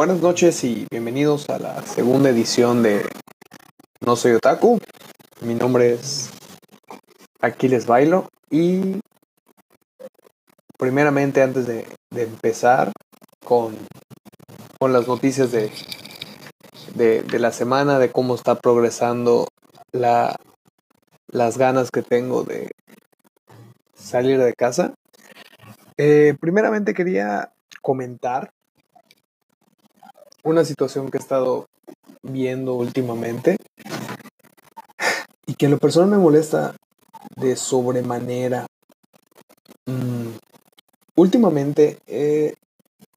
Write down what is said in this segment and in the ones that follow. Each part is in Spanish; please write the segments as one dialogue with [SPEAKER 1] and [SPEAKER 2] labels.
[SPEAKER 1] buenas noches y bienvenidos a la segunda edición de No Soy Otaku. Mi nombre es Aquiles Bailo y primeramente antes de, empezar con, con, las noticias de, de, de, la semana, de cómo está progresando la, las ganas que tengo de salir de casa, eh, primeramente quería comentar una situación que he estado viendo últimamente y que en lo personal me molesta de sobremanera. Mm, últimamente he,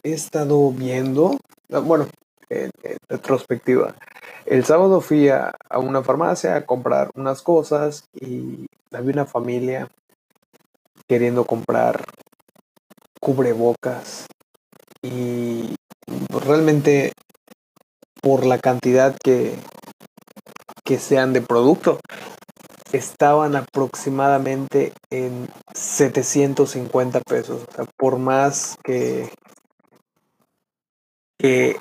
[SPEAKER 1] estado viendo, ah, bueno, en, retrospectiva, el sábado fui a, a, una farmacia a comprar unas cosas y había una familia queriendo comprar cubrebocas y realmente por la cantidad que, que sean de producto estaban aproximadamente en 750 pesos. Por más que, que,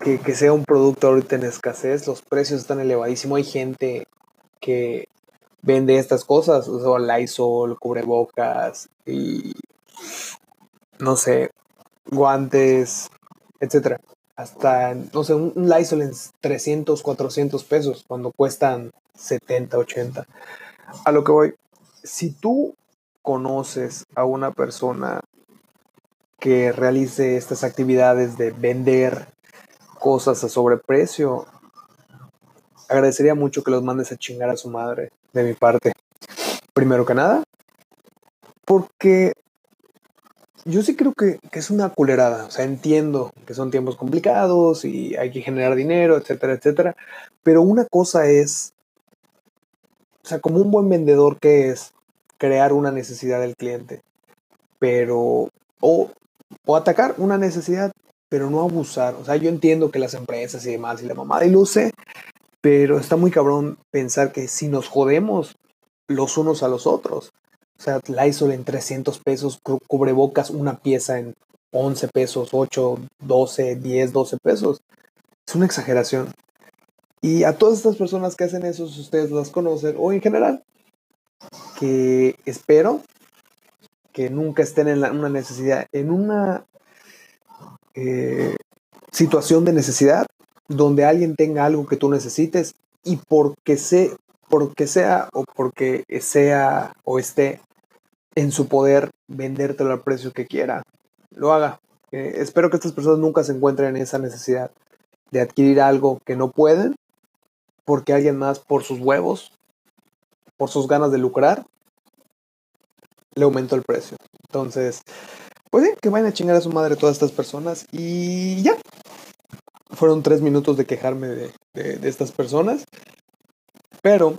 [SPEAKER 1] que, que, sea un producto ahorita en escasez, los precios están elevadísimos. Hay gente que vende estas cosas, o sea, Lysol, cubrebocas y no sé, guantes, etcétera. Hasta, no sé, un, Lysol en 300, 400 pesos cuando cuestan 70, 80. A lo que voy, si tú conoces a una persona que realice estas actividades de vender cosas a sobreprecio, agradecería mucho que los mandes a chingar a su madre de mi parte. Primero que nada, porque yo sí creo que, que, es una culerada. O sea, entiendo que son tiempos complicados y hay que generar dinero, etcétera, etcétera. Pero una cosa es, o sea, como un buen vendedor que es crear una necesidad del cliente, pero, o, o atacar una necesidad, pero no abusar. O sea, yo entiendo que las empresas y demás y la mamada y luce, pero está muy cabrón pensar que si nos jodemos los unos a los otros, o sea, Lysol en 300 pesos, cubrebocas una pieza en 11 pesos, 8, 12, 10, 12 pesos. Es una exageración. Y a todas estas personas que hacen eso, si ustedes las conocen, o en general, que espero que nunca estén en una necesidad, en una eh, situación de necesidad donde alguien tenga algo que tú necesites y porque, sé, porque sea o porque sea o esté en su poder vendértelo al precio que quiera, lo haga. Eh, espero que estas personas nunca se encuentren en esa necesidad de adquirir algo que no pueden porque alguien más por sus huevos, por sus ganas de lucrar, le aumentó el precio. Entonces, pues sí, que vayan a chingar a su madre todas estas personas y ya. Fueron tres minutos de quejarme de, de estas personas. Pero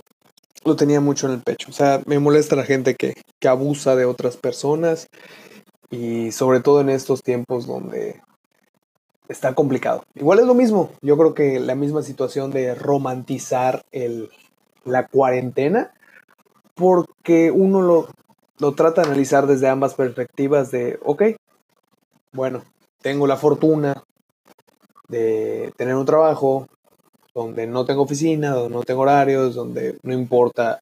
[SPEAKER 1] lo tenía mucho en el pecho. O sea, me molesta la gente que, que abusa de otras personas y sobre todo en estos tiempos donde está complicado. Igual es lo mismo. Yo creo que la misma situación de romantizar el, la cuarentena porque uno lo, lo trata de analizar desde ambas perspectivas de, ok, bueno, tengo la fortuna de tener un trabajo, donde no tengo oficina, donde no tengo horarios, donde no importa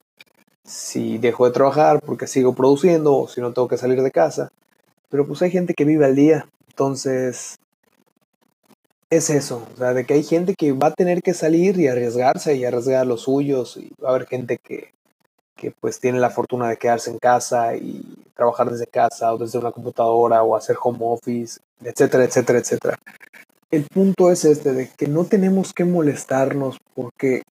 [SPEAKER 1] si dejo de trabajar porque sigo produciendo o si no tengo que salir de casa. Pero pues hay gente que vive al día, entonces es eso, o sea, de que hay gente que va a tener que salir y arriesgarse y arriesgar los suyos y va a haber gente que, que pues tiene la fortuna de quedarse en casa y trabajar desde casa o desde una computadora o hacer home office, etcétera, etcétera, etcétera el punto es este, de que no tenemos que molestarnos porque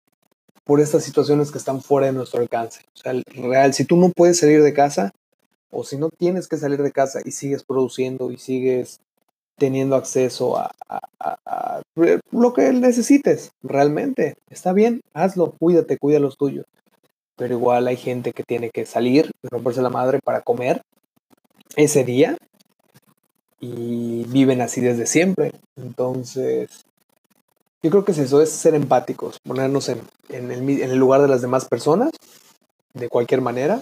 [SPEAKER 1] por estas situaciones que están fuera de nuestro alcance. O sea, real, si tú no puedes salir de casa o si no tienes que salir de casa y sigues produciendo y sigues teniendo acceso a, lo que necesites, realmente, está bien, hazlo, cuídate, cuida los tuyos. Pero igual hay gente que tiene que salir, romperse la madre para comer ese día y viven así desde siempre. Entonces, yo creo que eso, es ser empáticos, ponernos en, el, en el lugar de las demás personas, de cualquier manera,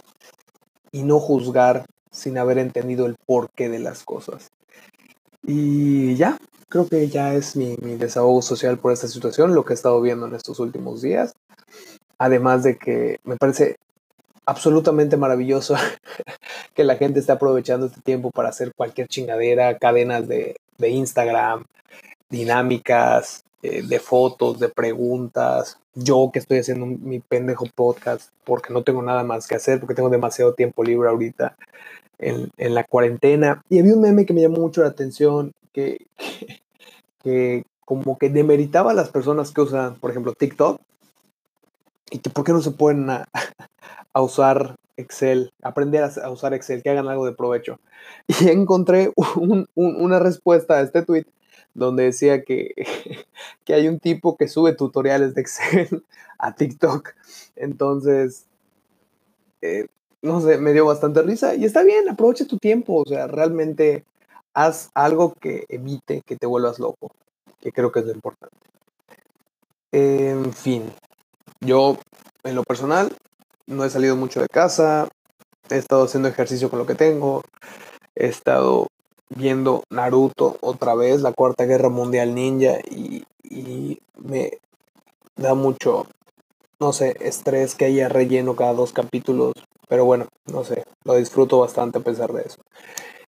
[SPEAKER 1] y no juzgar sin haber entendido el porqué de las cosas. Y ya, creo que ya es mi, mi, desahogo social por esta situación, lo que he estado viendo en estos últimos días. Además de que me parece absolutamente maravilloso que la gente esté aprovechando este tiempo para hacer cualquier chingadera, cadenas de, Instagram, dinámicas, eh, de fotos, de preguntas. Yo que estoy haciendo mi pendejo podcast porque no tengo nada más que hacer, porque tengo demasiado tiempo libre ahorita en, en la cuarentena. Y había un meme que me llamó mucho la atención, que, que, como que demeritaba a las personas que usan, por ejemplo, TikTok. Y por qué no se pueden a, usar Excel, aprender a, usar Excel, que hagan algo de provecho. Y encontré un, un, una respuesta a este tweet donde decía que, que hay un tipo que sube tutoriales de Excel a TikTok. Entonces, eh, no sé, me dio bastante risa. Y está bien, aprovecha tu tiempo. O sea, realmente haz algo que evite que te vuelvas loco, que creo que es lo importante. En fin, yo en lo personal no he salido mucho de casa, he estado haciendo ejercicio con lo que tengo, he estado viendo Naruto otra vez, la Cuarta Guerra Mundial Ninja, y, y me da mucho, no sé, estrés que haya relleno cada dos capítulos, pero bueno, no sé, lo disfruto bastante a pesar de eso.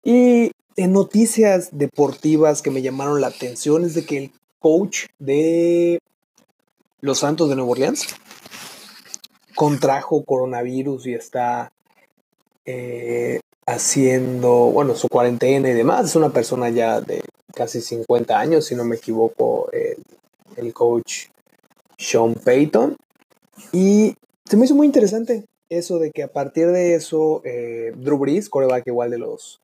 [SPEAKER 1] Y en noticias deportivas que me llamaron la atención es de que el coach de los Santos de Nueva Orleans contrajo coronavirus y está eh, haciendo, bueno, su cuarentena y demás. Es una persona ya de casi 50 años, si no me equivoco, el, coach Sean Payton. Y se me hizo muy interesante eso de que a partir de eso, eh, Drew Brees, coreback igual de los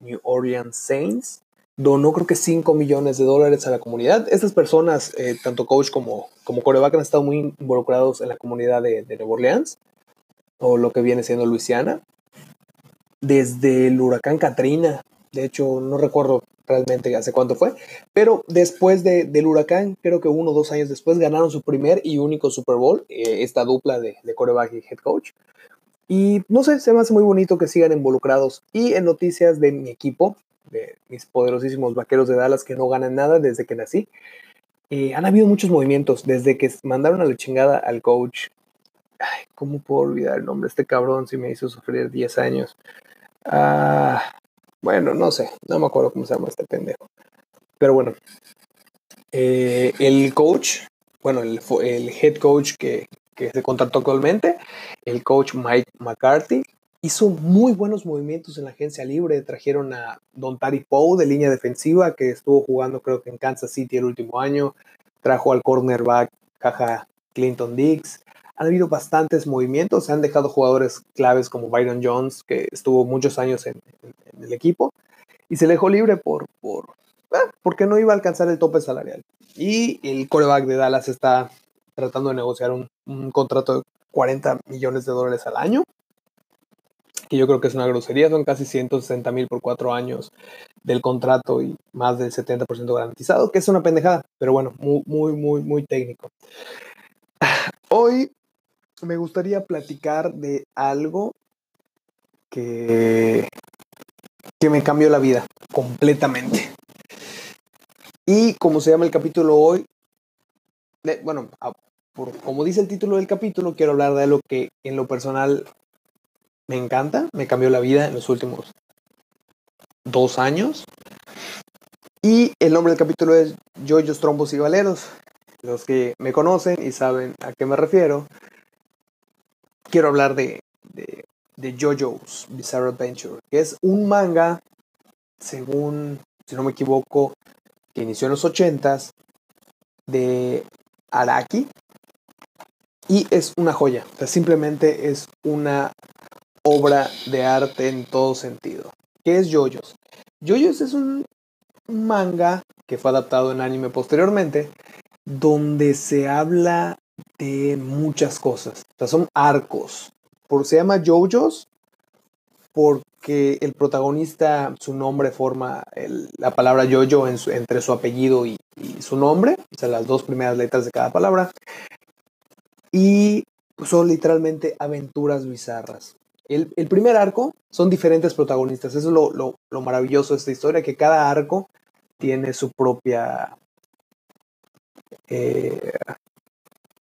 [SPEAKER 1] New Orleans Saints, donó creo que 5 millones de dólares a la comunidad. Estas personas, eh, tanto coach como, como coreback, han estado muy involucrados en la comunidad de, de Nueva Orleans, o lo que viene siendo Luisiana desde el huracán Katrina. De hecho, no recuerdo realmente hace cuánto fue, pero después de, del huracán, creo que uno o dos años después, ganaron su primer y único Super Bowl, eh, esta dupla de, de coreback y head coach. Y no sé, se me hace muy bonito que sigan involucrados. Y en noticias de mi equipo, de mis poderosísimos vaqueros de Dallas que no ganan nada desde que nací, eh, han habido muchos movimientos. Desde que mandaron a la chingada al coach, ay, ¿cómo puedo olvidar el nombre? Este cabrón sí me hizo sufrir 10 años. Ah, bueno, no sé, no me acuerdo cómo se llama este pendejo. Pero bueno, eh, el coach, bueno, el, el head coach que, que, se contrató actualmente, el coach Mike McCarthy, hizo muy buenos movimientos en la agencia libre. Trajeron a Don Tari Poe de línea defensiva, que estuvo jugando creo que en Kansas City el último año. Trajo al cornerback Caja Clinton Dix han habido bastantes movimientos, se han dejado jugadores claves como Byron Jones, que estuvo muchos años en, el equipo, y se dejó libre por, por ah, porque no iba a alcanzar el tope salarial. Y el coreback de Dallas está tratando de negociar un, contrato de 40 millones de dólares al año, que yo creo que es una grosería, son casi 160 mil por cuatro años del contrato y más del 70% garantizado, que es una pendejada, pero bueno, muy, muy, muy, muy técnico. Hoy me gustaría platicar de algo que, que me cambió la vida completamente. Y como se llama el capítulo hoy, de, bueno, por, como dice el título del capítulo, quiero hablar de algo que en lo personal me encanta, me cambió la vida en los últimos dos años. Y el nombre del capítulo es Yoyos, Trombos y Valeros. Los que me conocen y saben a qué me refiero, quiero hablar de, de, de JoJo's Bizarre Adventure, que es un manga, según, si no me equivoco, que inició en los 80s, de Araki. Y es una joya, o sea, simplemente es una obra de arte en todo sentido. ¿Qué es JoJo's? JoJo's es un manga que fue adaptado en anime posteriormente, donde se habla de muchas cosas. O sea, son arcos. Por, se llama JoJo's porque el protagonista, su nombre forma la palabra JoJo en su, entre su apellido y, y, su nombre, o sea, las dos primeras letras de cada palabra. Y son literalmente aventuras bizarras. El, el primer arco son diferentes protagonistas. Eso es lo, lo, lo, maravilloso de esta historia, que cada arco tiene su propia... Eh,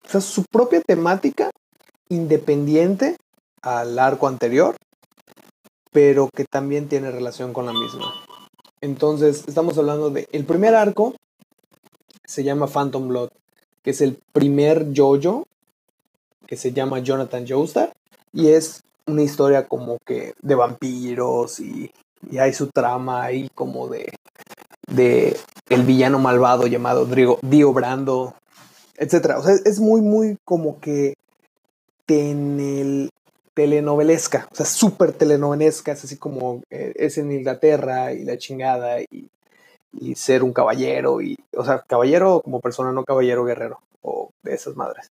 [SPEAKER 1] o sea, su propia temática independiente al arco anterior, pero que también tiene relación con la misma. Entonces, estamos hablando de... El primer arco se llama Phantom Blood, que es el primer yoyo que se llama Jonathan Joestar y es una historia como que de vampiros y, y hay su trama ahí como de, de el villano malvado llamado Dio Brando, etcétera. O sea, es muy, muy como que telenovelesca, o sea, súper telenovelesca, es así como eh, es en Inglaterra y la chingada y, y, ser un caballero, y, o sea, caballero como persona, no caballero guerrero o de esas madres.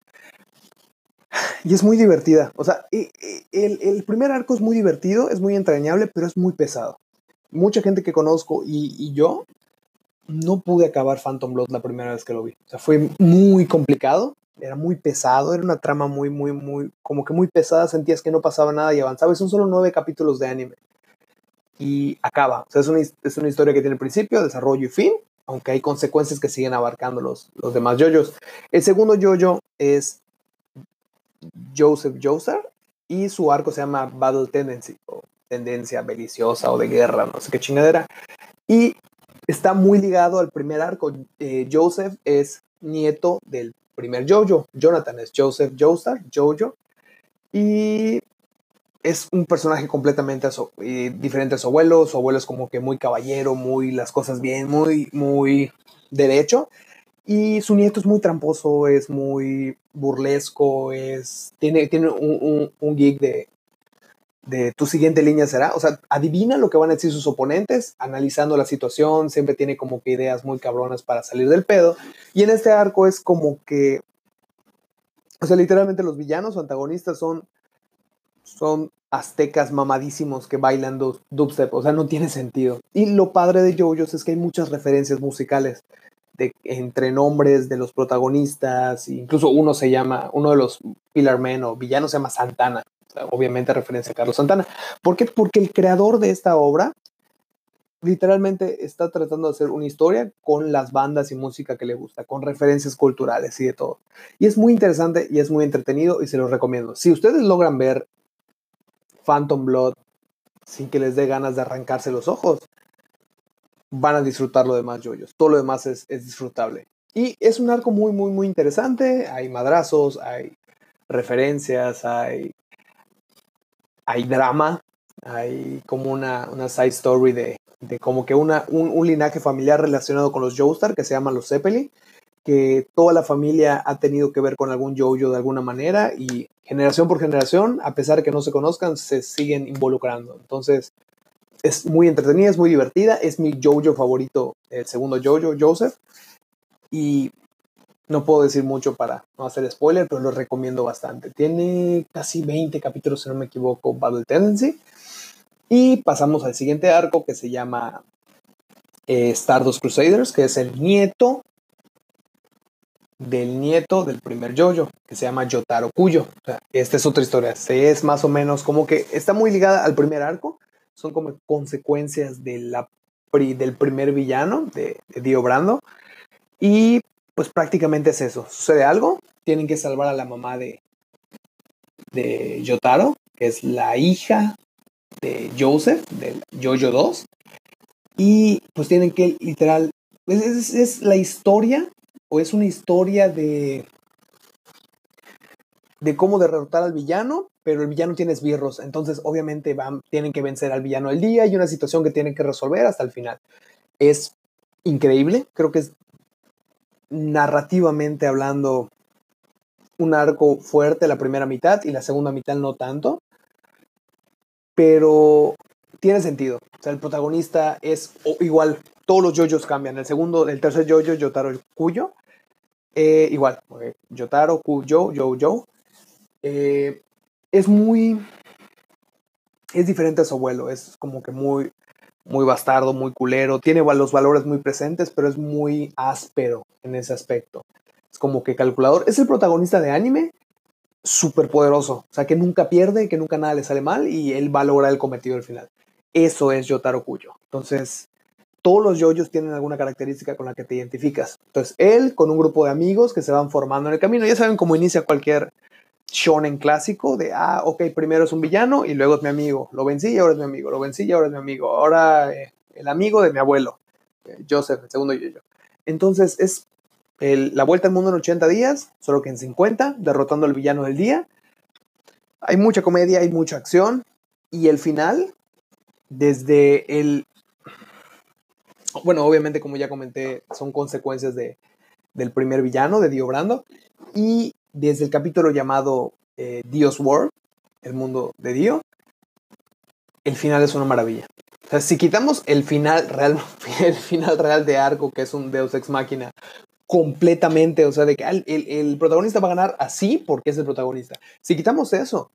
[SPEAKER 1] Y es muy divertida, o sea, el, el primer arco es muy divertido, es muy entrañable, pero es muy pesado. Mucha gente que conozco y, yo no pude acabar Phantom Blood la primera vez que lo vi. O sea, fue muy complicado era muy pesado, era una trama muy, muy, muy, como que muy pesada, sentías que no pasaba nada y avanzaba. Y son solo nueve capítulos de anime. Y acaba. O sea, es una, es una historia que tiene principio, desarrollo y fin, aunque hay consecuencias que siguen abarcando los, los demás yoyos. El segundo yoyo es Joseph Joestar y su arco se llama Battle Tendency, o tendencia beliciosa o de guerra, no sé qué chingadera. Y está muy ligado al primer arco. Eh, Joseph es nieto del primer Jojo. Jonathan es Joseph Joestar, Jojo. Y es un personaje completamente diferente a su abuelo. Su abuelo es como que muy caballero, muy las cosas bien, muy, muy derecho. Y su nieto es muy tramposo, es muy burlesco, es, tiene, tiene un, un, geek de, de tu siguiente línea será. O sea, adivina lo que van a decir sus oponentes, analizando la situación, siempre tiene como que ideas muy cabronas para salir del pedo. Y en este arco es como que, o sea, literalmente los villanos o antagonistas son, son aztecas mamadísimos que bailan dubstep, o sea, no tiene sentido. Y lo padre de JoJo's es que hay muchas referencias musicales. Entre nombres de los protagonistas, incluso uno se llama, uno de los Pillar Men o villanos se llama Santana, obviamente referencia a Carlos Santana. ¿Por qué? Porque el creador de esta obra literalmente está tratando de hacer una historia con las bandas y música que le gusta, con referencias culturales y de todo. Y es muy interesante y es muy entretenido y se los recomiendo. Si ustedes logran ver Phantom Blood sin que les dé ganas de arrancarse los ojos, van a disfrutar lo demás yoyos. Todo lo demás es, es disfrutable. Y es un arco muy, muy, muy interesante. Hay madrazos, hay referencias, hay hay drama, hay como una, una side story de, de como que una, un, linaje familiar relacionado con los Joestar que se llama los Zeppelin, que toda la familia ha tenido que ver con algún Jojo de alguna manera y generación por generación, a pesar de que no se conozcan, se siguen involucrando. Entonces, es muy entretenida, es muy divertida, es mi Jojo favorito, el segundo Jojo, Joseph. Y no puedo decir mucho para no hacer spoiler, pero lo recomiendo bastante. Tiene casi 20 capítulos, si no me equivoco, Battle Tendency. Y pasamos al siguiente arco que se llama eh, Stardust Crusaders, que es el nieto del nieto del primer Jojo, que se llama Yotaro Kuyo. esta es otra historia. Es más o menos como que está muy ligada al primer arco. Son como consecuencias del primer villano de, de Dio Brando. Y pues prácticamente es eso. Sucede algo, tienen que salvar a la mamá de, de Yotaro, que es la hija de Joseph, del Jojo 2. Y pues tienen que literal, es, es, la historia, o es una historia de, de cómo derrotar al villano, pero el villano tiene esbirros, entonces obviamente van, tienen que vencer al villano del día y una situación que tienen que resolver hasta el final. Es increíble, creo que es narrativamente hablando un arco fuerte la primera mitad y la segunda mitad no tanto. Pero tiene sentido. O sea, el protagonista es igual, todos los yoyos cambian. El segundo, el tercer yoyo, Yotaro el Cuyo. Eh, igual, Yotaro, Kuyo, Yo, eh, es muy. Es diferente a su abuelo. Es como que muy muy bastardo, muy culero, tiene los valores muy presentes, pero es muy áspero en ese aspecto. Es como que calculador. Es el protagonista de anime súper poderoso, o sea, que nunca pierde, que nunca nada le sale mal y él va a lograr el cometido al final. Eso es Yotaro Kuyo. Entonces, todos los yoyos tienen alguna característica con la que te identificas. Entonces, él con un grupo de amigos que se van formando en el camino, ya saben cómo inicia cualquier shonen clásico de, ah, ok, primero es un villano y luego es mi amigo. Lo vencí y ahora es mi amigo. Lo vencí y ahora es mi amigo. Ahora eh, el amigo de mi abuelo, eh, Joseph, el segundo yoyo. Entonces, es la vuelta al mundo en 80 días, solo que en 50, derrotando al villano del día. Hay mucha comedia, hay mucha acción. Y el final, desde el... Bueno, obviamente, como ya comenté, son consecuencias de, del primer villano, de Dio Brando. Y desde el capítulo llamado eh, Dios World, el mundo de Dio, el final es una maravilla. O sea, si quitamos el final real, el final real de Arco, que es un Deus Ex Máquina, completamente, o sea, de que el, el, protagonista va a ganar así porque es el protagonista. Si quitamos eso,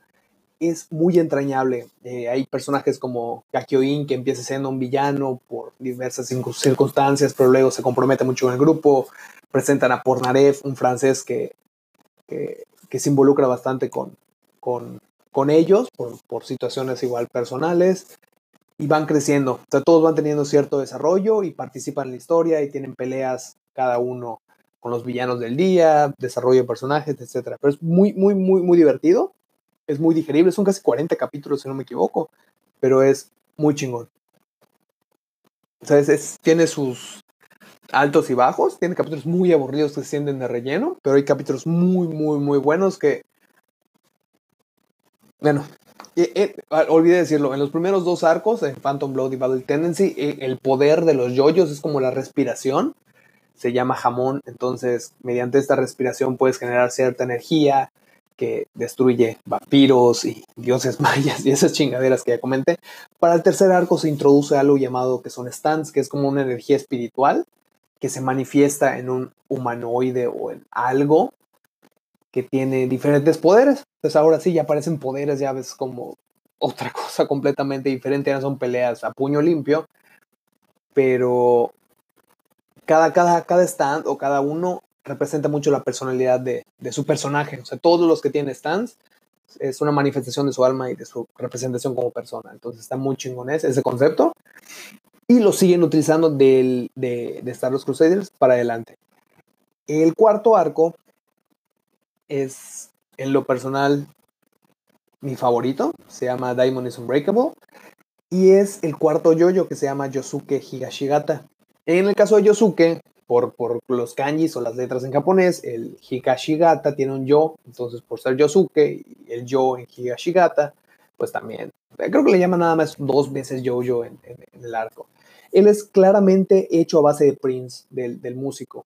[SPEAKER 1] es muy entrañable. Eh, hay personajes como Kakyoin, que empieza siendo un villano por diversas circunstancias, pero luego se compromete mucho con el grupo. Presentan a Pornarev, un francés que, que, que se involucra bastante con, con, con ellos por, por, situaciones igual personales y van creciendo. O sea, todos van teniendo cierto desarrollo y participan en la historia y tienen peleas cada uno con los villanos del día, desarrollo de personajes, etc. Pero es muy, muy, muy, muy divertido. Es muy digerible. Son casi 40 capítulos, si no me equivoco. Pero es muy chingón. O sea, tiene sus altos y bajos. Tiene capítulos muy aburridos que se sienten de relleno. Pero hay capítulos muy, muy, muy buenos que... Bueno, eh, olvidé decirlo, en los primeros dos arcos, en Phantom Blood y Battle Tendency, eh, el poder de los yoyos es como la respiración se llama jamón, entonces mediante esta respiración puedes generar cierta energía que destruye vampiros y dioses mayas y esas chingaderas que ya comenté. Para el tercer arco se introduce algo llamado que son stands, que es como una energía espiritual que se manifiesta en un humanoide o en algo que tiene diferentes poderes. Entonces ahora sí ya aparecen poderes, ya ves como otra cosa completamente diferente, ya son peleas a puño limpio, pero cada, cada, cada stand o cada uno representa mucho la personalidad de, de, su personaje. O sea, todos los que tienen stands es una manifestación de su alma y de su representación como persona. Entonces está muy chingón ese concepto. Y lo siguen utilizando del, de, de Star Wars Crusaders para adelante. El cuarto arco es, en lo personal, mi favorito. Se llama Diamond is Unbreakable. Y es el cuarto yoyo que se llama Yosuke Higashigata. En el caso de Yosuke, por, por los kanjis o las letras en japonés, el Higashigata tiene un yo, entonces por ser Yosuke el yo en Higashigata, pues también, creo que le llaman nada más dos veces yo-yo en, en, el arco. Él es claramente hecho a base de Prince, del, del músico.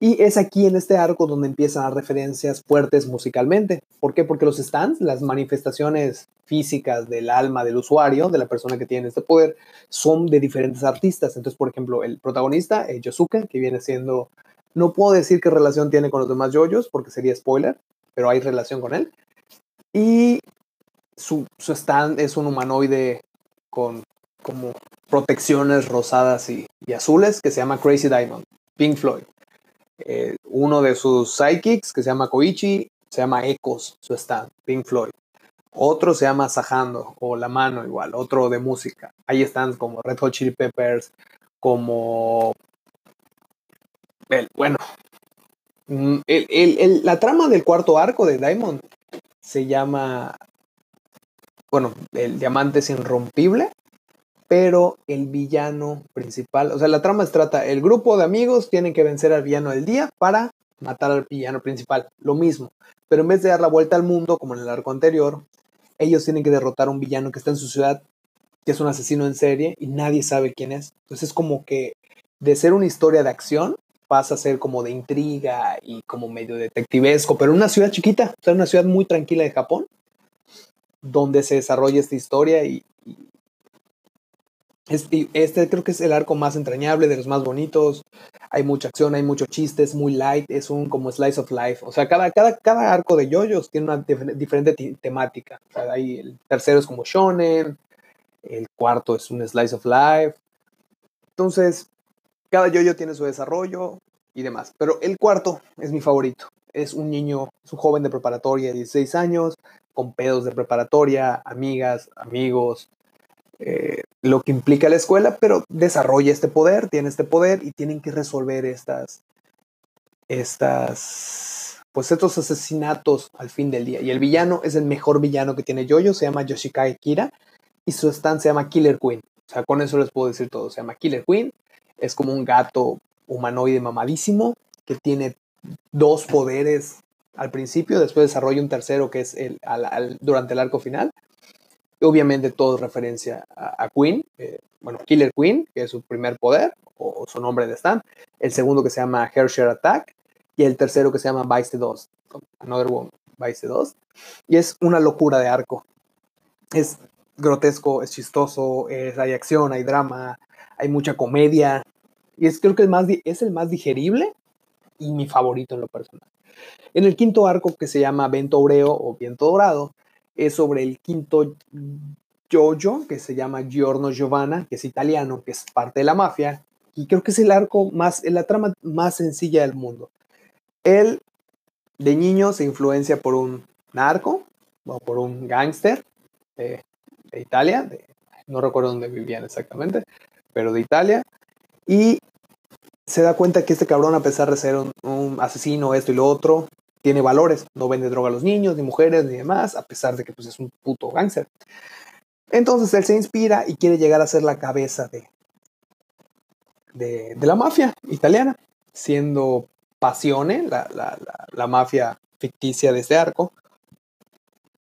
[SPEAKER 1] Y es aquí en este arco donde empiezan las referencias fuertes musicalmente. ¿Por qué? Porque los stands, las manifestaciones físicas del alma del usuario, de la persona que tiene este poder, son de diferentes artistas. Entonces, por ejemplo, el protagonista, eh, Yosuke, que viene siendo, no puedo decir qué relación tiene con los demás yoyos, porque sería spoiler, pero hay relación con él. Y su, su stand es un humanoide con como protecciones rosadas y, y azules que se llama Crazy Diamond, Pink Floyd. Eh, uno de sus sidekicks, que se llama Koichi, se llama Ecos, su stand, Pink Floyd. Otro se llama Sajando, o La Mano igual, otro de música. Ahí están como Red Hot Chili Peppers, como... El, bueno, mm, la trama del cuarto arco de Diamond se llama, bueno, el diamante es irrompible pero el villano principal, o sea, la trama se trata, el grupo de amigos tienen que vencer al villano del día para matar al villano principal, lo mismo, pero en vez de dar la vuelta al mundo como en el arco anterior, ellos tienen que derrotar a un villano que está en su ciudad, que es un asesino en serie y nadie sabe quién es. Entonces es como que de ser una historia de acción pasa a ser como de intriga y como medio detectivesco, pero en una ciudad chiquita, o sea, una ciudad muy tranquila de Japón, donde se desarrolla esta historia y, este, creo que es el arco más entrañable, de los más bonitos. Hay mucha acción, hay mucho chiste, es muy light, es un como slice of life. O sea, cada, cada, cada arco de yoyos tiene una diferente temática. O sea, el tercero es como shonen, el cuarto es un slice of life. Entonces, cada yoyo tiene su desarrollo y demás. Pero el cuarto es mi favorito. Es un niño, es un joven de preparatoria de 16 años, con pedos de preparatoria, amigas, amigos, eh, lo que implica la escuela, pero desarrolla este poder, tiene este poder y tienen que resolver estas, estas, pues estos asesinatos al fin del día. Y el villano es el mejor villano que tiene Jojo, se llama Yoshikae Kira y su stand se llama Killer Queen. O sea, con eso les puedo decir todo. Se llama Killer Queen, es como un gato humanoide mamadísimo que tiene dos poderes al principio, después desarrolla un tercero que es el, durante el arco final. Obviamente todo es referencia a, Queen, eh, bueno, Killer Queen, que es su primer poder, o, su nombre de stand, el segundo que se llama Hershare Attack, y el tercero que se llama Vice 2, Another One, Vice 2, y es una locura de arco. Es grotesco, es chistoso, es, hay acción, hay drama, hay mucha comedia, y es creo que el más, es el más digerible y mi favorito en lo personal. En el quinto arco que se llama Vento Oreo o Viento Dorado, es sobre el quinto Jojo, que se llama Giorno Giovanna, que es italiano, que es parte de la mafia, y creo que es el arco más, la trama más sencilla del mundo. Él, de niño, se influencia por un narco, o por un gángster de, Italia, no recuerdo dónde vivían exactamente, pero de Italia, y se da cuenta que este cabrón, a pesar de ser un, asesino, esto y lo otro, tiene valores. No vende droga a los niños, ni mujeres, ni demás, a pesar de que pues, es un puto gángster. Entonces él se inspira y quiere llegar a ser la cabeza de, de, la mafia italiana, siendo Pasione, la, la, la, mafia ficticia de este arco.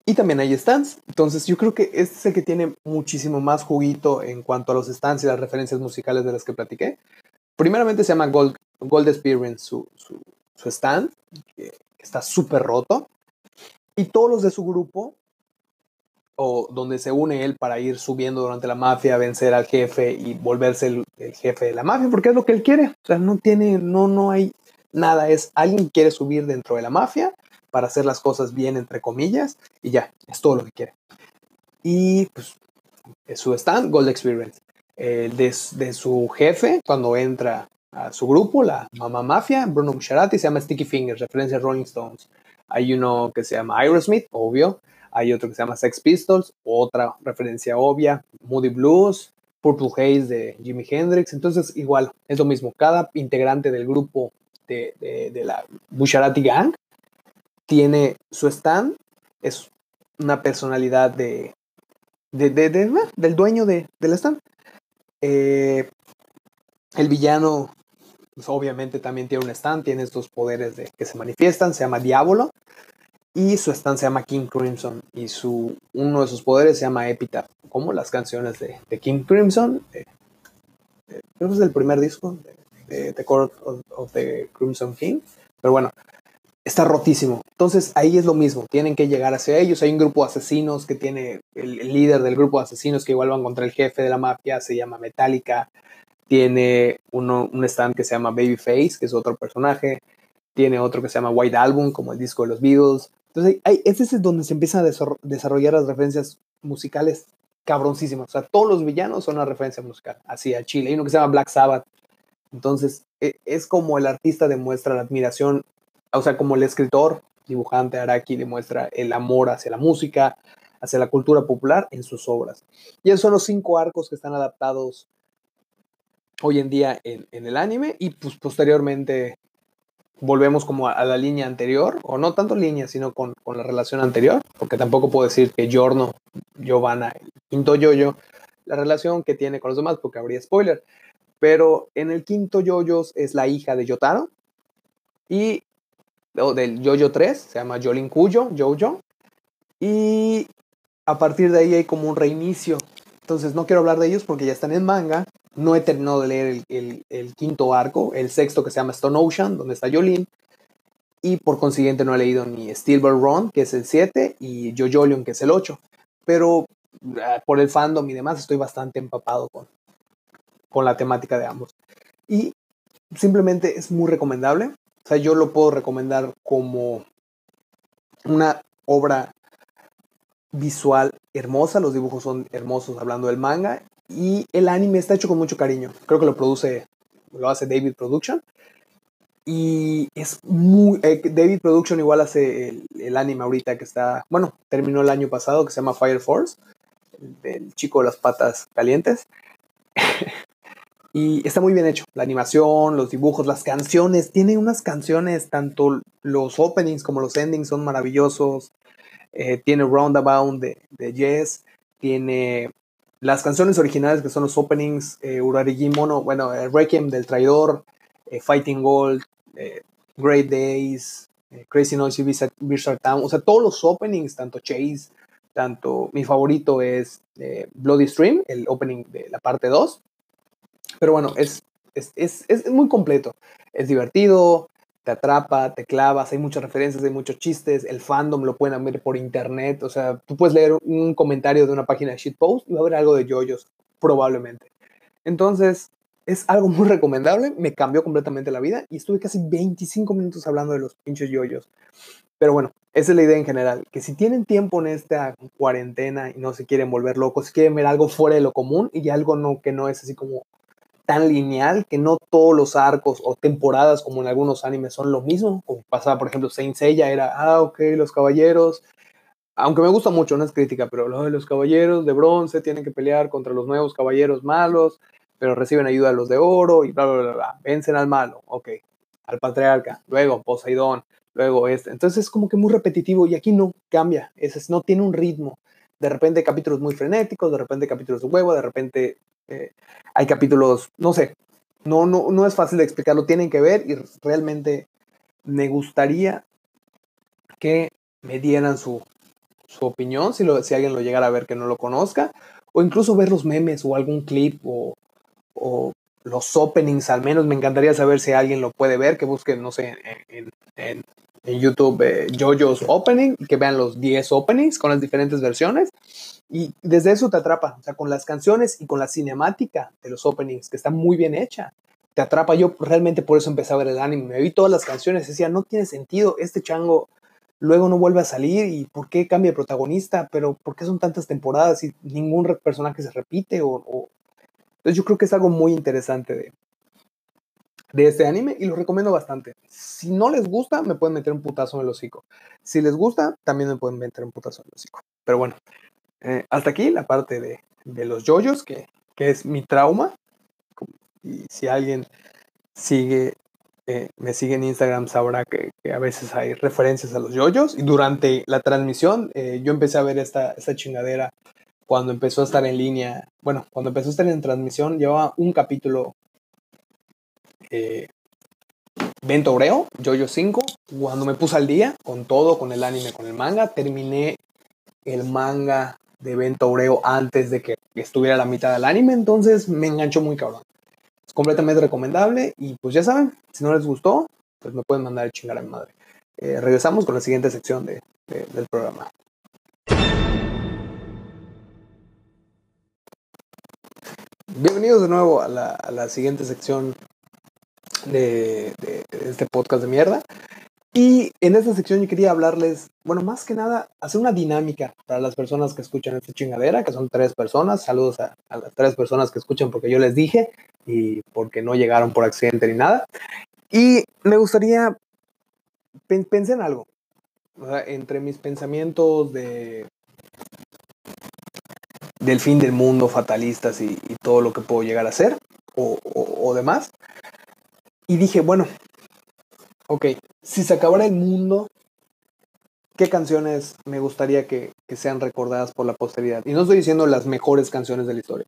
[SPEAKER 1] Y también hay stands. Entonces yo creo que este es el que tiene muchísimo más juguito en cuanto a los stands y las referencias musicales de las que platiqué primeramente se llama Gold, Gold Experience, su, su, stand, que, está súper roto. Y todos los de su grupo, o donde se une él para ir subiendo durante la mafia, vencer al jefe y volverse el, jefe de la mafia, porque es lo que él quiere. O sea, no tiene, no, no hay nada. Es alguien quiere subir dentro de la mafia para hacer las cosas bien, entre comillas, y ya, es todo lo que quiere. Y pues, es su stand, Gold Experience. Eh, de, su jefe cuando entra a su grupo, la Mamá Mafia, Bruno Bucciarati, se llama Sticky Fingers, referencia a Rolling Stones. Hay uno que se llama Aerosmith, obvio. Hay otro que se llama Sex Pistols, otra referencia obvia, Moody Blues, Purple Haze de Jimi Hendrix. Entonces, igual, es lo mismo. Cada integrante del grupo de, de, la Bucciarati Gang tiene su stand, es una personalidad de, de, del dueño de, del stand. Eh, el villano, pues, obviamente también tiene un stand, tiene estos poderes de, que se manifiestan, se llama Diablo. Y su stand se llama King Crimson. Y su, uno de sus poderes se llama Epitaph. Como las canciones de, King Crimson. creo que es el primer disco de, The Court of, the Crimson King. Pero bueno, está rotísimo. Entonces ahí es lo mismo, tienen que llegar hacia ellos. Hay un grupo de asesinos que tiene el, líder del grupo de asesinos que igual van contra el jefe de la mafia, se llama Metallica. Tiene uno, un stand que se llama Babyface, que es otro personaje. Tiene otro que se llama White Album, como el disco de los Beatles. Entonces, ahí, ese es donde se empiezan a desarrollar las referencias musicales cabroncísimas. O sea, todos los villanos son una referencia musical, así a Chile. Hay uno que se llama Black Sabbath. Entonces, e, es como el artista demuestra la admiración o sea, como el escritor, dibujante Araki demuestra el amor hacia la música, hacia la cultura popular en sus obras. Y esos son los cinco arcos que están adaptados hoy en día en, el anime y pues posteriormente volvemos como a, la línea anterior, o no tanto línea, sino con, la relación anterior, porque tampoco puedo decir que Giorno, Giovanna, el quinto yoyo, la relación que tiene con los demás, porque habría spoiler. Pero en el quinto yoyos es la hija de Yotaro, y o del Jojo 3, se llama Jolin Cuyo, Jojo. Y a partir de ahí hay como un reinicio. Entonces no quiero hablar de ellos porque ya están en manga. No he terminado de leer el, quinto arco, el sexto que se llama Stone Ocean, donde está Jolin. Y por consiguiente no he leído ni Silver Run, que es el 7, y Jojolion, que es el 8. Pero ah, por el fandom y demás estoy bastante empapado con, con la temática de ambos. Y simplemente es muy recomendable. Sea, yo lo puedo recomendar como una obra visual hermosa, los dibujos son hermosos hablando del manga y el anime está hecho con mucho cariño. Creo que lo produce, lo hace David Production y es muy, eh, David Production igual hace el, anime ahorita que está, bueno, terminó el año pasado que se llama Fire Force, del chico de las patas calientes. y está muy bien hecho. La animación, los dibujos, las canciones. Tiene unas canciones, tanto los openings como los endings son maravillosos. Eh, tiene Roundabout de, de. Tiene las canciones originales que son los openings, eh, Mono, bueno, eh, Requiem del Traidor, eh, Fighting Gold, eh, Great Days, Crazy Noisy Bizarre Town, o sea, todos los openings, tanto Chase, tanto mi favorito es Bloody Stream, el opening de la parte 2, pero bueno, es, es, es, es muy completo, es divertido, te atrapa, te clavas, hay muchas referencias, hay muchos chistes, el fandom lo pueden ver por internet, o sea, tú puedes leer un comentario de una página de shitpost y va a haber algo de yoyos, probablemente. Entonces, es algo muy recomendable, me cambió completamente la vida y estuve casi 25 minutos hablando de los pinches yoyos. Pero bueno, esa es la idea en general, que si tienen tiempo en esta cuarentena y no se quieren volver locos, quieren ver algo fuera de lo común y algo no, que no es así como tan lineal que no todos los arcos o temporadas como en algunos animes son lo mismo, como pasaba por ejemplo Saint Seiya era, ah, ok, los caballeros, aunque me gusta mucho, no es crítica, pero lo de los caballeros de bronce tienen que pelear contra los nuevos caballeros malos, pero reciben ayuda de los de oro y bla, bla, bla, vencen al malo, ok, al patriarca, luego Poseidón, luego este, entonces es como que muy repetitivo y aquí no cambia, es, no tiene un ritmo, de repente capítulos muy frenéticos, de repente capítulos de huevo, de repente eh, hay capítulos, no sé, no, no, no es fácil de explicarlo, tienen que ver y realmente me gustaría que me dieran su, su opinión, si, lo, si alguien lo llegara a ver que no lo conozca, o incluso ver los memes o algún clip o, o los openings al menos, me encantaría saber si alguien lo puede ver, que busque, no sé, en, en YouTube eh, JoJo's Opening, que vean los 10 openings con las diferentes versiones. Y desde eso te atrapa, o sea, con las canciones y con la cinemática de los openings, que está muy bien hecha. Te atrapa, yo realmente por eso empecé a ver el anime, me vi todas las canciones, decía, no tiene sentido, este chango luego no vuelve a salir y por qué cambia de protagonista, pero por qué son tantas temporadas y ningún personaje se repite o, Entonces yo creo que es algo muy interesante de, de este anime y lo recomiendo bastante. Si no les gusta, me pueden meter un putazo en el hocico. Si les gusta, también me pueden meter un putazo en el hocico. Pero bueno, eh, hasta aquí la parte de, de los yoyos, que, que, es mi trauma. Y si alguien sigue, eh, me sigue en Instagram, sabrá que, a veces hay referencias a los yoyos. Y durante la transmisión, eh, yo empecé a ver esta, esta chingadera cuando empezó a estar en línea. Bueno, cuando empezó a estar en transmisión, llevaba un capítulo. Eh, Bento Obreo, Jojo 5, cuando me puse al día con todo, con el anime, con el manga, terminé el manga de Bento Oreo antes de que estuviera la mitad del anime, entonces me enganchó muy cabrón. Es completamente recomendable y pues ya saben, si no les gustó, pues me pueden mandar el chingar a mi madre. Eh, regresamos con la siguiente sección de, del programa. Bienvenidos de nuevo a la, a la siguiente sección de, de, este podcast de mierda. Y en esta sección yo quería hablarles, bueno, más que nada, hacer una dinámica para las personas que escuchan esta chingadera, que son tres personas. Saludos a, a las tres personas que escuchan porque yo les dije y porque no llegaron por accidente ni nada. Y me gustaría, pensé en algo, o sea, entre mis pensamientos de del fin del mundo, fatalistas y, y todo lo que puedo llegar a ser o, o, o demás. Y dije, bueno, ok, si se acabara el mundo, ¿qué canciones me gustaría que, que, sean recordadas por la posteridad? Y no estoy diciendo las mejores canciones de la historia,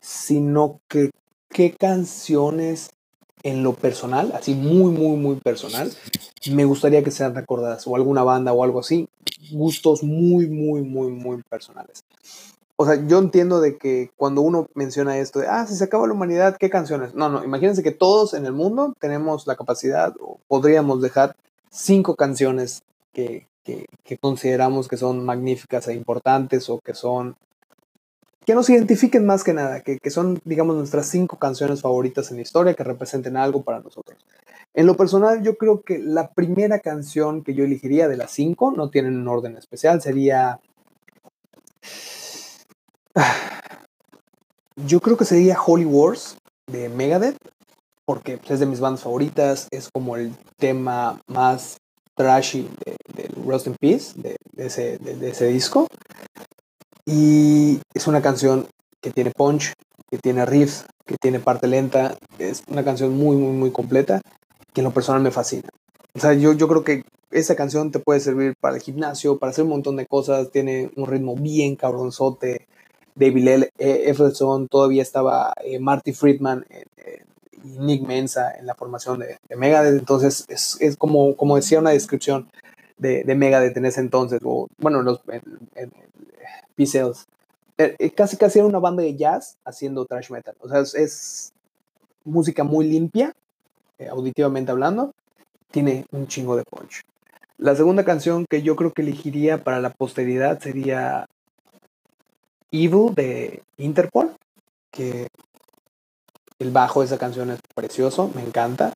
[SPEAKER 1] sino que qué canciones en lo personal, así muy, muy, muy personal, me gustaría que sean recordadas, o alguna banda o algo así, gustos muy, muy, muy, muy personales. O sea, yo entiendo de que cuando uno menciona esto de, ah, si se acaba la humanidad, ¿qué canciones? No, no, imagínense que todos en el mundo tenemos la capacidad o podríamos dejar cinco canciones que, que, que consideramos que son magníficas e importantes o que son, que nos identifiquen más que nada, que, que son, digamos, nuestras cinco canciones favoritas en la historia, que representen algo para nosotros. En lo personal, yo creo que la primera canción que yo elegiría de las cinco, no tienen un orden especial, sería Yo creo que sería Holy Wars de Megadeth, porque es de mis bandas favoritas, es como el tema más trashy de, Rust in Peace, de, de, ese, de, ese, disco. Y es una canción que tiene punch, que tiene riffs, que tiene parte lenta. Es una canción muy, muy, muy completa que en lo personal me fascina. O sea, yo, yo creo que esa canción te puede servir para el gimnasio, para hacer un montón de cosas. Tiene un ritmo bien cabronzote. David L. Effelson, todavía estaba eh, Marty Friedman y Nick Mensa en la formación de, Megadeth. Entonces, es, es, como, como decía una descripción de, de Megadeth en ese entonces, o bueno, los en, eh, eh, casi casi era una banda de jazz haciendo thrash metal. O sea, es, es música muy limpia, auditivamente hablando. Tiene un chingo de punch. La segunda canción que yo creo que elegiría para la posteridad sería Evil de Interpol, que el bajo de esa canción es precioso, me encanta.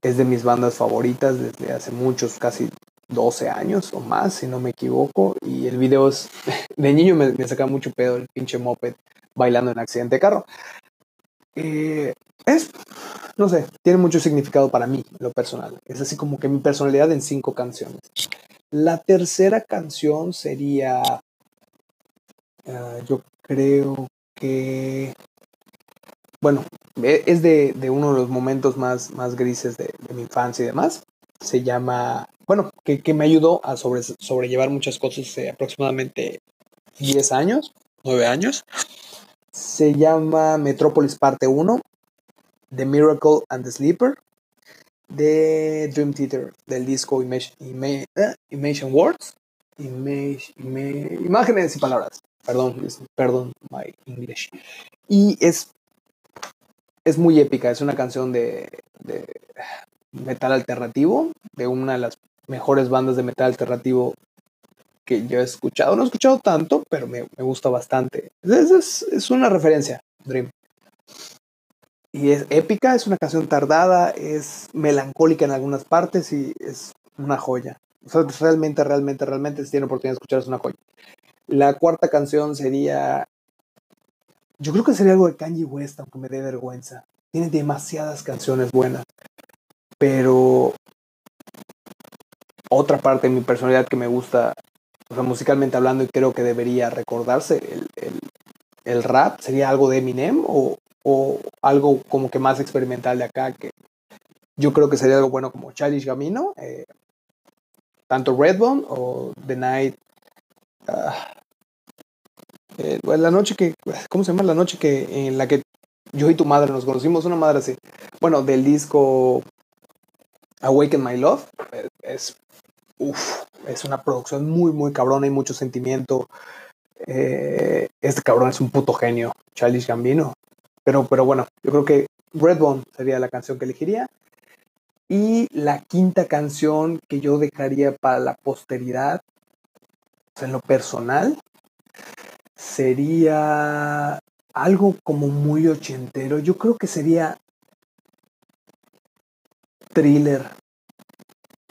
[SPEAKER 1] Es de mis bandas favoritas desde hace muchos, casi 12 años o más, si no me equivoco. Y el video es, de niño me, me saca mucho pedo el pinche moped bailando en accidente de carro. Eh, es, no sé, tiene mucho significado para mí, lo personal. Es así como que mi personalidad en cinco canciones. La tercera canción sería, uh, yo creo que, bueno, e, es de, de, uno de los momentos más, más grises de, mi infancia y demás. Se llama, bueno, que, que me ayudó a sobre, sobrellevar muchas cosas hace aproximadamente 10 años, 9 años. Se llama Metrópolis Parte 1 The Miracle and the Sleeper de Dream Theater del disco Image, uh, Image Words Imágenes y Palabras perdón, perdón my English y es es muy épica, es una canción de, metal alternativo de una de las mejores bandas de metal alternativo que yo he escuchado. No he escuchado tanto, pero me, me gusta bastante. Es, es, es, una referencia, Dream y es épica, es una canción tardada, es melancólica en algunas partes y es una joya. O realmente, realmente, realmente, si tienen oportunidad de escuchar, es una joya. La cuarta canción sería. Yo creo que sería algo de Kanye West, aunque me dé vergüenza. Tiene demasiadas canciones buenas. Pero. Otra parte de mi personalidad que me gusta, o sea, musicalmente hablando, y creo que debería recordarse, el, el, el rap sería algo de Eminem o, o algo como que más experimental de acá, que yo creo que sería algo bueno como Childish Gamino, eh, tanto Redbone o The Night. Uh, eh, la noche que, ¿cómo se llama? La noche que en la que yo y tu madre nos conocimos, una madre así. Bueno, del disco Awaken My Love, eh, es, uf, es una producción muy, muy cabrona y mucho sentimiento. Eh, este cabrón es un puto genio, Childish Gambino. Pero, pero bueno, yo creo que Redbone sería la canción que elegiría. Y la quinta canción que yo dejaría para la posteridad, en lo personal, sería algo como muy ochentero. Yo creo que sería Thriller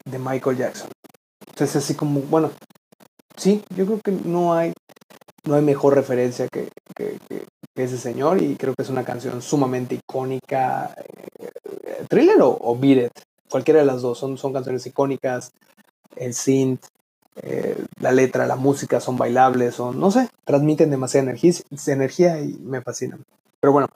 [SPEAKER 1] de Michael Jackson. Entonces así como, bueno, sí, yo creo que no hay, no hay mejor referencia que, ese señor y creo que es una canción sumamente icónica. Eh, thriller o, o, Beat cualquiera de las dos, son, son canciones icónicas. El synth, eh, la letra, la música son bailables, son, no sé, transmiten demasiada energía, y me fascinan. Pero bueno,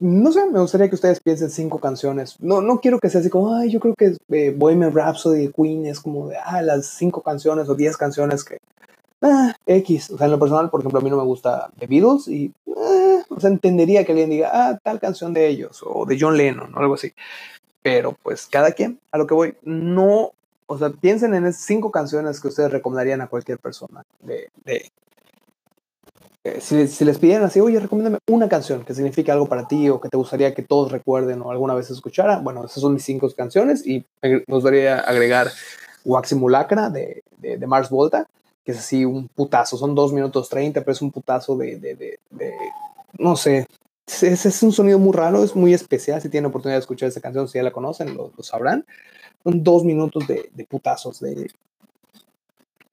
[SPEAKER 1] no sé, me gustaría que ustedes piensen cinco canciones. No, no quiero que sea así como, ay, yo creo que eh, Bohemian Rhapsody de Queen es como de, ah, las cinco canciones o diez canciones que ah, X. O sea, en lo personal, por ejemplo, a mí no me gusta The Beatles y, ah, o sea, entendería que alguien diga, ah, tal canción de ellos o de John Lennon o algo así. Pero pues cada quien, a lo que voy, no, o sea, piensen en esas cinco canciones que ustedes recomendarían a cualquier persona de, de eh, si, si, les pidieran así, oye, recomiéndame una canción que signifique algo para ti o que te gustaría que todos recuerden o alguna vez escuchara, bueno, esas son mis cinco canciones y me gustaría agregar Waximulacra de, de, Mars Volta, que es así un putazo, son dos minutos 30, pero es un putazo de, de no sé, es, es, un sonido muy raro, es muy especial, si tienen oportunidad de escuchar esa canción, si ya la conocen, lo, lo sabrán, son dos minutos de, de putazos, de,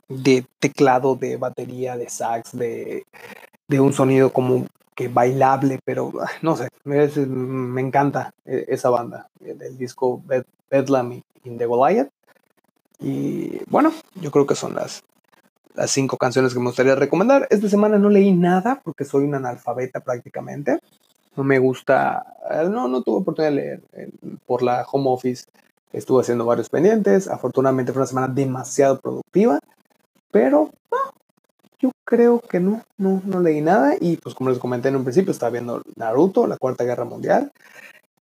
[SPEAKER 1] de teclado, de batería, de sax, de, de un sonido como que bailable, pero no sé, me, me encanta e, esa banda, el, el disco Bed, Bedlam in the Goliath. Y bueno, yo creo que son las, las cinco canciones que me gustaría recomendar. Esta semana no leí nada porque soy un analfabeta prácticamente. No me gusta, eh, no, no tuve oportunidad de leer por la home office. Estuve haciendo varios pendientes. Afortunadamente fue una semana demasiado productiva. Pero ah, yo creo que no, no, no leí nada. Y pues como les comenté en un principio, estaba viendo Naruto, la Cuarta Guerra Mundial.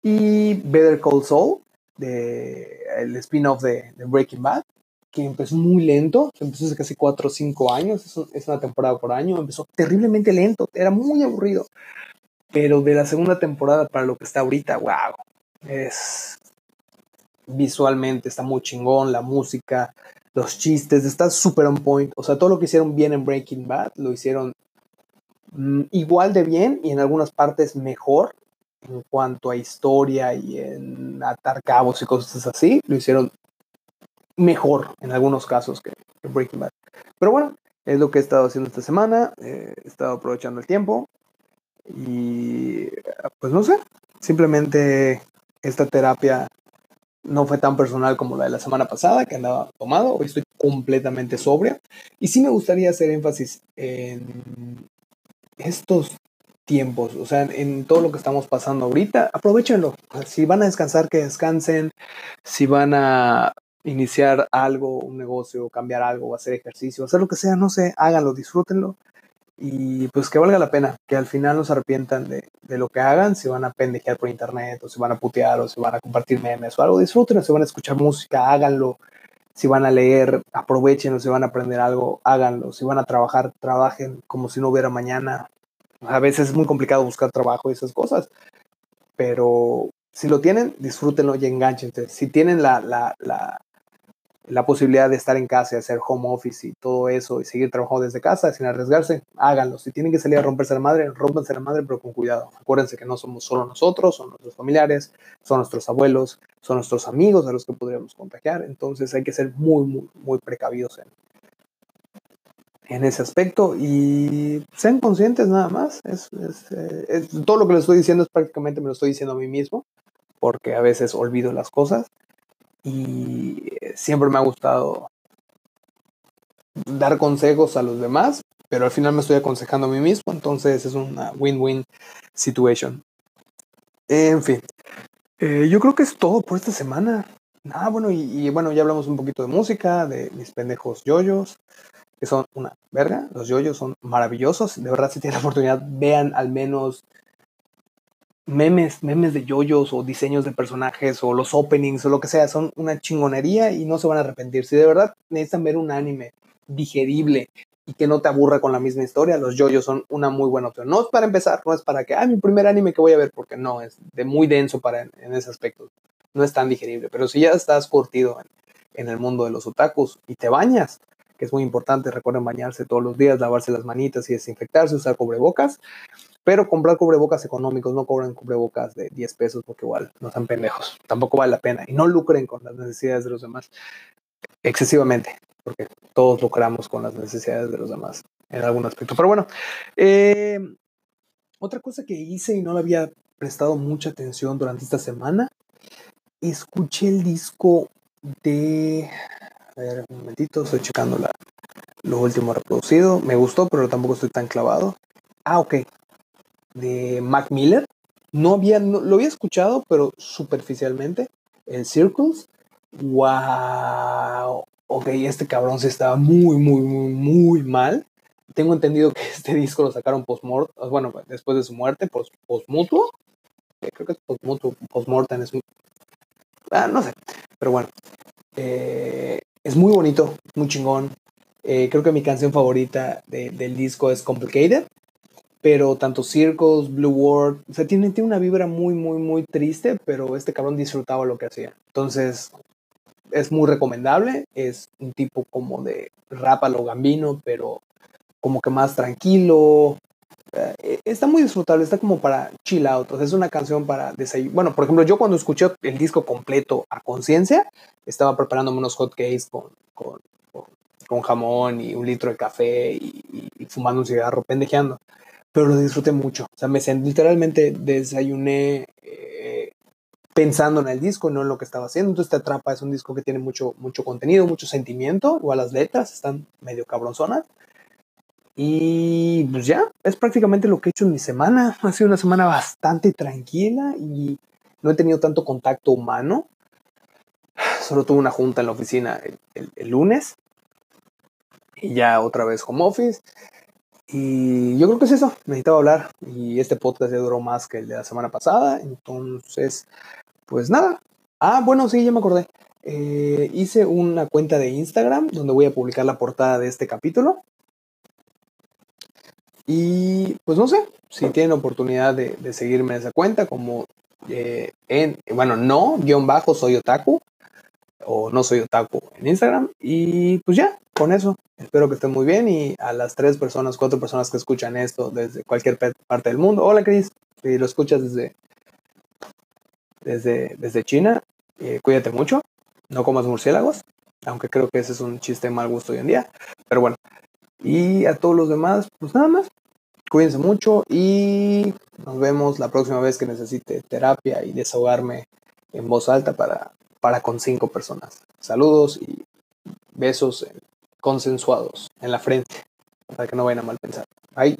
[SPEAKER 1] Y Better Call Saul, de, el spin-off de, Breaking Bad que empezó muy lento, empezó hace casi 4 o 5 años, es, una temporada por año, empezó terriblemente lento, era muy aburrido, pero de la segunda temporada para lo que está ahorita, wow, es visualmente está muy chingón, la música, los chistes, está súper on point, o sea, todo lo que hicieron bien en Breaking Bad lo hicieron mm, igual de bien y en algunas partes mejor en cuanto a historia y en atar cabos y cosas así, lo hicieron mejor en algunos casos que, Breaking Bad. Pero bueno, es lo que he estado haciendo esta semana. Eh, he estado aprovechando el tiempo. Y pues no sé, simplemente esta terapia no fue tan personal como la de la semana pasada, que andaba tomado. Hoy estoy completamente sobria. Y sí me gustaría hacer énfasis en estos tiempos, o sea, en todo lo que estamos pasando ahorita, aprovechenlo. Si van a descansar, que descansen. Si van a iniciar algo, un negocio, cambiar algo, hacer ejercicio, hacer lo que sea, no sé, háganlo, disfrútenlo y pues que valga la pena, que al final no se arrepientan de, lo que hagan, si van a pendejear por internet o si van a putear o si van a compartir memes o algo, disfrútenlo, si van a escuchar música, háganlo, si van a leer, aprovechenlo, si van a aprender algo, háganlo, si van a trabajar, trabajen como si no hubiera mañana. A veces es muy complicado buscar trabajo y esas cosas, pero si lo tienen, disfrútenlo y enganchense. Si tienen la, la, la posibilidad de estar en casa y hacer home office y todo eso y seguir trabajando desde casa sin arriesgarse, háganlo. Si tienen que salir a romperse la madre, rompanse la madre, pero con cuidado. Acuérdense que no somos solo nosotros, son nuestros familiares, son nuestros abuelos, son nuestros amigos a los que podríamos contagiar. Entonces hay que ser muy, muy, muy precavidos en, en ese aspecto y sean conscientes nada más. Es, eh, todo lo que les estoy diciendo es prácticamente me lo estoy diciendo a mí mismo, porque a veces olvido las cosas y siempre me ha gustado dar consejos a los demás, pero al final me estoy aconsejando a mí mismo, entonces es una win-win situation. En fin, eh, yo creo que es todo por esta semana. Ah, bueno, y, bueno, ya hablamos un poquito de música, de mis pendejos yoyos, que son una verga. Los yoyos son maravillosos. De verdad, si tienen la oportunidad, vean al menos memes, memes de yoyos o diseños de personajes o los openings o lo que sea, son una chingonería y no se van a arrepentir. Si de verdad necesitan ver un anime digerible y que no te aburra con la misma historia, los yoyos son una muy buena opción. No es para empezar, no es para que, ah, mi primer anime que voy a ver, porque no, es de muy denso para en, ese aspecto. No es tan digerible, pero si ya estás curtido en, el mundo de los otakus y te bañas, que es muy importante, recuerden bañarse todos los días, lavarse las manitas y desinfectarse, usar cubrebocas, pero comprar cubrebocas económicos, no cobran cubrebocas de 10 pesos porque igual no están pendejos. Tampoco vale la pena. Y no lucren con las necesidades de los demás excesivamente, porque todos lucramos con las necesidades de los demás en algún aspecto. Pero bueno, eh, otra cosa que hice y no le había prestado mucha atención durante esta semana, escuché el disco de... A ver, un momentito, estoy checando la, lo último reproducido. Me gustó, pero tampoco estoy tan clavado. Ah, ok de Mac Miller. No había, lo había escuchado, pero superficialmente. El Circles. ¡Wow! Ok, este cabrón se estaba muy, muy, muy, muy mal. Tengo entendido que este disco lo sacaron post bueno, después de su muerte, post, mutuo. Creo que es post mutuo, post mortem es ah, no sé, pero bueno. Eh, es muy bonito, muy chingón. Eh, creo que mi canción favorita del disco es Complicated pero tanto Circles, Blue World, o sea, tiene, tiene una vibra muy, muy, muy triste, pero este cabrón disfrutaba lo que hacía. Entonces, es muy recomendable, es un tipo como de rap a lo gambino, pero como que más tranquilo. Eh, está muy disfrutable, está como para chill out, o sea, es una canción para desayunar. Bueno, por ejemplo, yo cuando escuché el disco completo a conciencia, estaba preparándome unos hot cakes con, con, con, jamón y un litro de café y fumando un cigarro, pendejeando pero lo disfruté mucho. O sea, me literalmente desayuné eh, pensando en el disco, no en lo que estaba haciendo. Entonces te atrapa, es un disco que tiene mucho, mucho contenido, mucho sentimiento, igual las letras están medio cabronzonas. Y pues ya, es prácticamente lo que he hecho en mi semana. Ha sido una semana bastante tranquila y no he tenido tanto contacto humano. Solo tuve una junta en la oficina el, el lunes y ya otra vez home office. Y yo creo que es eso, necesitaba hablar y este podcast ya duró más que el de la semana pasada, entonces, pues nada. Ah, bueno, sí, ya me acordé. Eh, hice una cuenta de Instagram donde voy a publicar la portada de este capítulo. Y pues no sé, si tienen oportunidad de, seguirme en esa cuenta, como eh, en, bueno, no, guion bajo, soy otaku, o no soy otaku en Instagram. Y pues ya, con eso, espero que estén muy bien y a las tres personas, cuatro personas que escuchan esto desde cualquier parte del mundo. Hola Cris, si lo escuchas desde, desde, desde China, eh, cuídate mucho, no comas murciélagos, aunque creo que ese es un chiste mal gusto hoy en día, pero bueno. Y a todos los demás, pues nada más, cuídense mucho y nos vemos la próxima vez que necesite terapia y desahogarme en voz alta para, para con cinco personas. Saludos y besos consensuados en la frente para que no vayan a mal pensar. Bye.